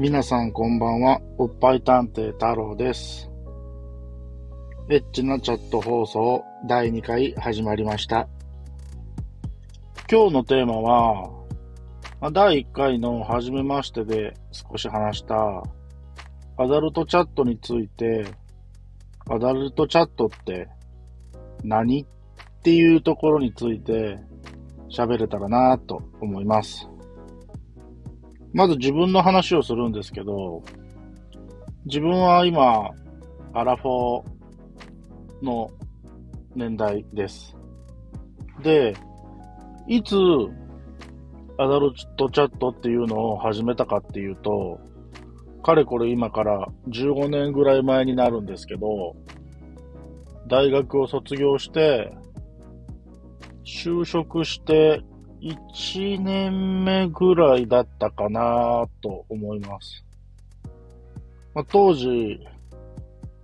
皆さんこんばんは、おっぱい探偵太郎です。エッチなチャット放送第2回始まりました。今日のテーマは、ま第1回の初めましてで少し話したアダルトチャットについて、アダルトチャットって何っていうところについて喋れたらなと思います。まず自分の話をするんですけど、自分は今、アラフォーの年代です。で、いつアダルトチャットっていうのを始めたかっていうと、かれこれ今から15年ぐらい前になるんですけど、大学を卒業して、就職して1年目ぐらいだったかなと思います。まあ、当時、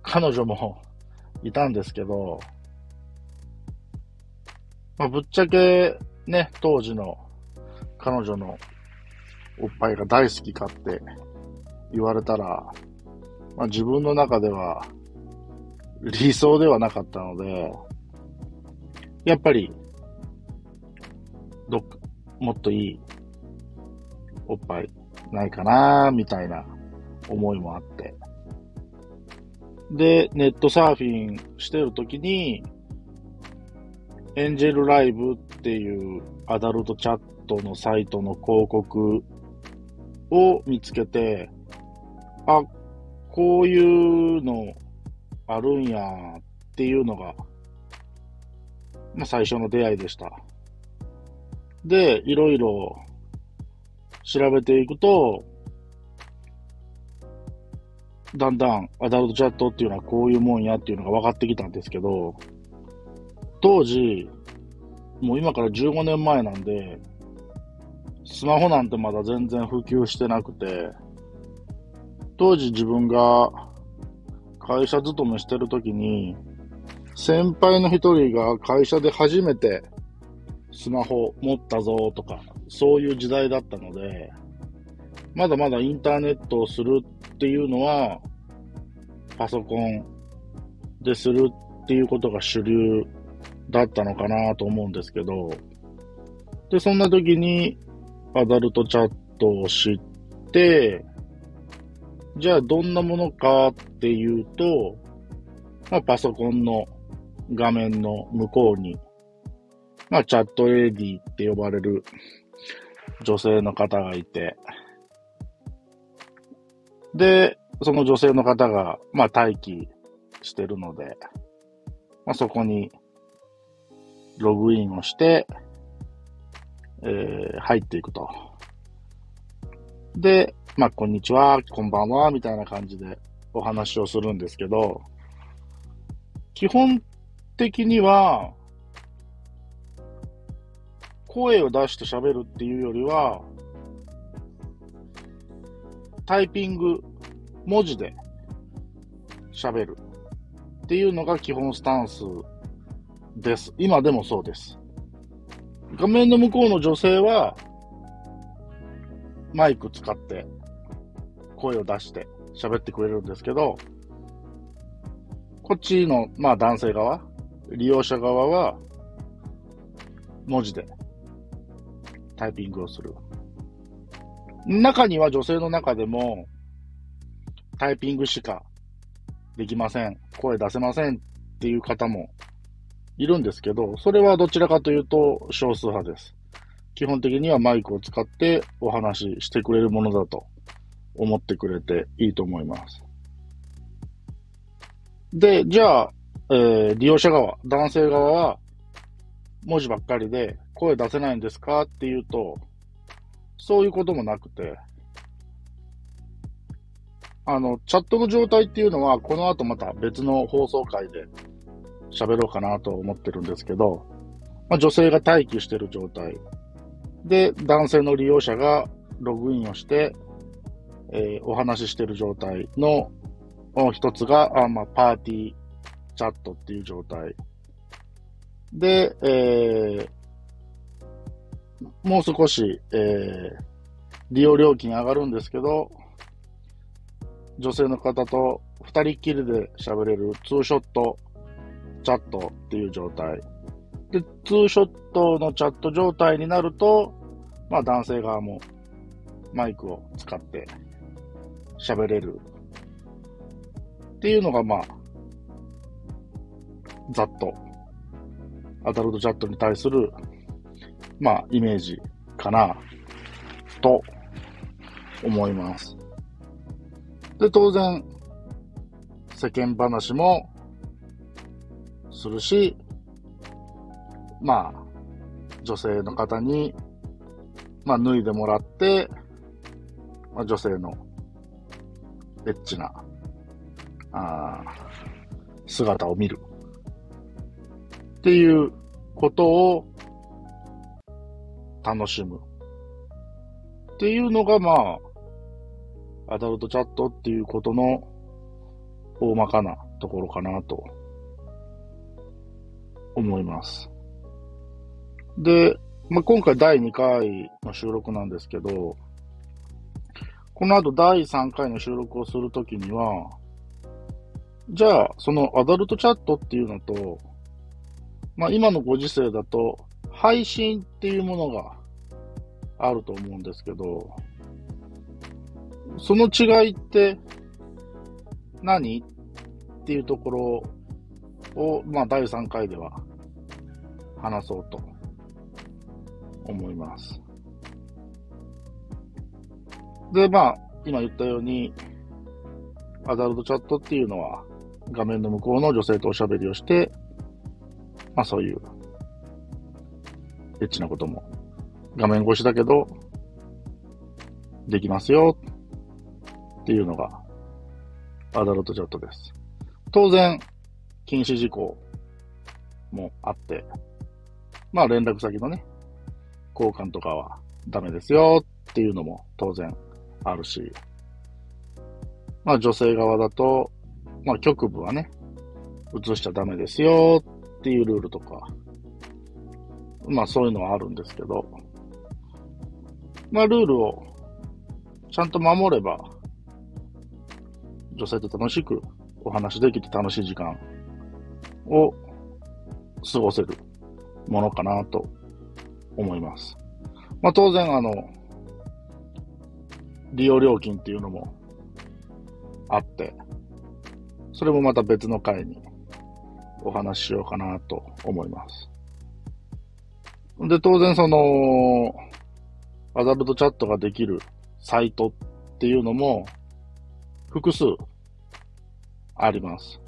彼女もいたんですけど、まあ、ぶっちゃけね、当時の彼女のおっぱいが大好きかって言われたら、まあ、自分の中では理想ではなかったので、やっぱりどっか、もっといいおっぱいないかなみたいな思いもあって。で、ネットサーフィンしてるときに、エンジェルライブっていうアダルトチャットのサイトの広告を見つけて、あ、こういうのあるんやっていうのが、まあ、最初の出会いでした。で、いろいろ調べていくと、だんだんアダルトチャットっていうのはこういうもんやっていうのが分かってきたんですけど、当時、もう今から15年前なんで、スマホなんてまだ全然普及してなくて、当時自分が会社勤めしてる時に、先輩の一人が会社で初めてスマホ持ったぞとか、そういう時代だったので、まだまだインターネットをするっていうのは、パソコンでするっていうことが主流だったのかなと思うんですけど、で、そんな時にアダルトチャットを知って、じゃあどんなものかっていうと、まあ、パソコンの画面の向こうにまあ、チャットレディって呼ばれる女性の方がいて、で、その女性の方が、まあ、待機してるので、まあ、そこにログインをして、えー入っていくと。で、まあ、こんにちは、こんばんは、みたいな感じでお話をするんですけど、基本的には、声を出して喋るっていうよりは、タイピング、文字で喋るっていうのが基本スタンスです。今でもそうです。画面の向こうの女性は、マイク使って声を出して喋ってくれるんですけど、こっちの、まあ男性側、利用者側は、文字でタイピングをする。中には女性の中でも、タイピングしかできません。声出せませんっていう方もいるんですけど、それはどちらかというと少数派です。基本的にはマイクを使ってお話ししてくれるものだと思ってくれていいと思います。で、じゃあ、えー利用者側、男性側は文字ばっかりで声出せないんですかっていうと、そういうこともなくて、あの、チャットの状態っていうのは、この後また別の放送回で喋ろうかなと思ってるんですけど、まあ、女性が待機してる状態。で、男性の利用者がログインをして、えーお話ししてる状態の一つが、あまあ、パーティーチャットっていう状態。で、えーもう少し、えー利用料金上がるんですけど、女性の方と二人っきりで喋れるツーショットチャットっていう状態。で、ツーショットのチャット状態になると、まあ男性側もマイクを使って喋れるっていうのがまあ、ざっと、アダルトチャットに対する、まあ、イメージかな、と思います。で、当然、世間話もするし、まあ、女性の方に、まあ、脱いでもらって、まあ、女性のエッチな、あ姿を見る。っていうことを楽しむ。っていうのが、まあ、アダルトチャットっていうことの大まかなところかなと思います。で、まあ、今回第2回の収録なんですけど、この後第3回の収録をするときには、じゃあ、そのアダルトチャットっていうのと、まあ今のご時世だと、配信っていうものがあると思うんですけど、その違いって何？っていうところを、まあ第3回では話そうと思います。で、まあ、今言ったように、アダルトチャットっていうのは、画面の向こうの女性とおしゃべりをして、まあそういう、エッチなことも、画面越しだけど、できますよ、っていうのが、アダルトチャットです。当然、禁止事項もあって、まあ連絡先のね、交換とかはダメですよっていうのも当然あるし、まあ女性側だと、まあ局部はね、映しちゃダメですよっていうルールとか、まあそういうのはあるんですけど、まあルールをちゃんと守れば、女性と楽しくお話できて楽しい時間を過ごせるものかなと思います。まあ当然あの、利用料金っていうのもあって、それもまた別の回にお話ししようかなと思います。で、当然その、アダルトチャットができるサイトっていうのも複数あります。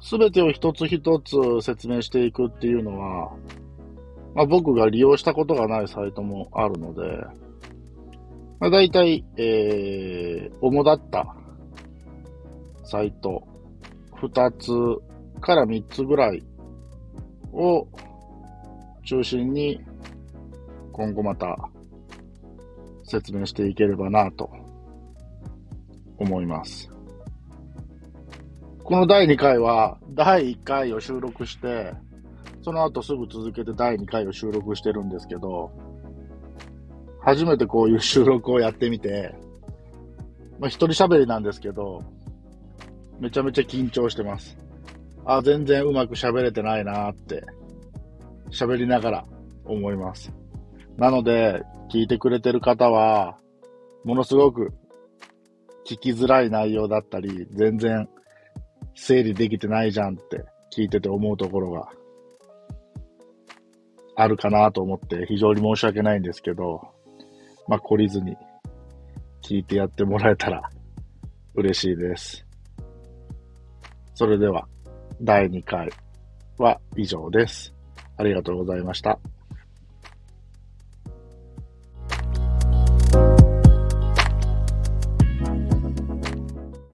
すべてを一つ一つ説明していくっていうのは、まあ、僕が利用したことがないサイトもあるので、まあ、大体、えー、主だったサイト二つから3つぐらいを中心に今後また説明していければなと思います。この第2回は第1回を収録して、その後すぐ続けて第2回を収録してるんですけど、初めてこういう収録をやってみて、まあ一人喋りなんですけど、めちゃめちゃ緊張してます。あ、全然うまく喋れてないなって、喋りながら思います。なので、聞いてくれてる方は、ものすごく聞きづらい内容だったり、全然整理できてないじゃんって聞いてて思うところがあるかなと思って非常に申し訳ないんですけど、まあ、懲りずに聞いてやってもらえたら嬉しいです。それでは。第2回は以上です。ありがとうございました。